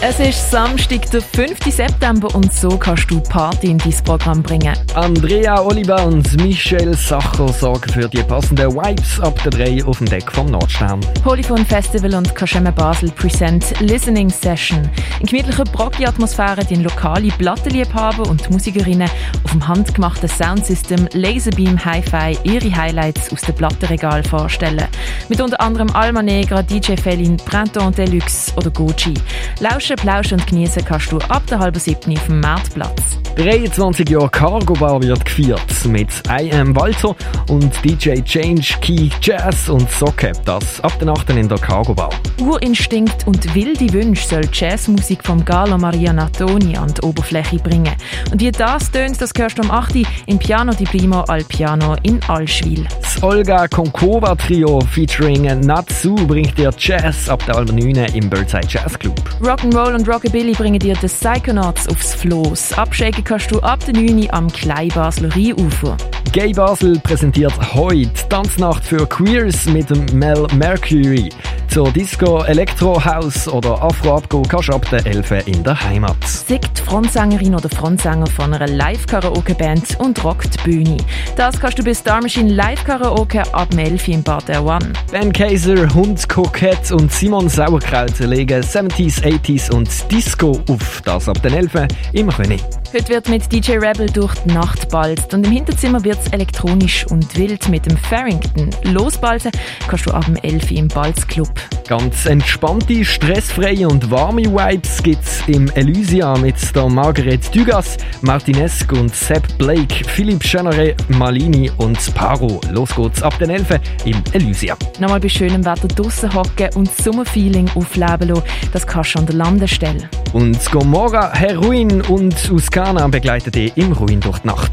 Es ist Samstag, der 5. September und so kannst du Party in dein Programm bringen. Andrea Oliver und Michelle Sacher sorgen für die passenden Vibes ab der 3 auf dem Deck vom Nordstern. Polyphon Festival und Kaschemme Basel present Listening Session. In gemütlicher Brocki-Atmosphäre die lokale Plattenliebhaber und Musikerinnen auf dem handgemachten Soundsystem Laserbeam Hi-Fi ihre Highlights aus dem Plattenregal vorstellen. Mit unter anderem Alma Negra, DJ Felin, Printemps Deluxe oder Gucci. Lausch Lauschen, Plauschen und Genießen kannst du ab der halben siebten auf dem Marktplatz. 23 Jahre Cargo Bar wird gefeiert mit I Am Walter und DJ Change Key Jazz und Socke. Das ab der 8. in der Cargo Bar. Urinstinkt und wilde Wünsche soll Jazzmusik vom Gala Maria Natoni an die Oberfläche bringen. Und wie das tönt, das hörst du am 8. im Piano di Primo al Piano in Allschwil. Das Olga Konkova Trio featuring Natsu bringt dir Jazz ab der halben 9 im Birdside Jazz Club. Rock'n'Roll Roll und Rockabilly bringen dir den Psychonauts aufs Floß. Abschägen kannst du ab der 9 am Kleinbasler Rheinufer. Gay Basel präsentiert heute Tanznacht für Queers mit Mel Mercury. Zur Disco, Elektro, House oder Afro-Abgo kannst du ab der 11 in der Heimat. Singt Frontsängerin oder Frontsänger von einer Live-Karaoke-Band und rockt die Bühne. Das kannst du bei Star Machine Live-Karaoke ab 11 im Bad der One. Ben Kaiser, Hund Kokett und Simon Sauerkraut legen 70s, 80s und Disco auf. Das ab den 11 im König. Heute wird mit DJ Rebel durch die Nacht balzt und im Hinterzimmer wird es elektronisch und wild mit dem Farrington. Losbalzen kannst du ab dem 11 im Balzclub. Ganz entspannte, stressfreie und warme Vibes gibt's im Elysia mit der Margaret Dugas, Martinesque und Sepp Blake, Philipp Schönere, Malini und Paro. Los geht's ab den 11 im Elysia. Nochmal bei schönem Wetter draussen hocken und das Sommerfeeling aufleben lassen, das kannst du an der Landestelle. Und Gomorra, Heroin und Uskana begleiten dich im Ruin durch die Nacht.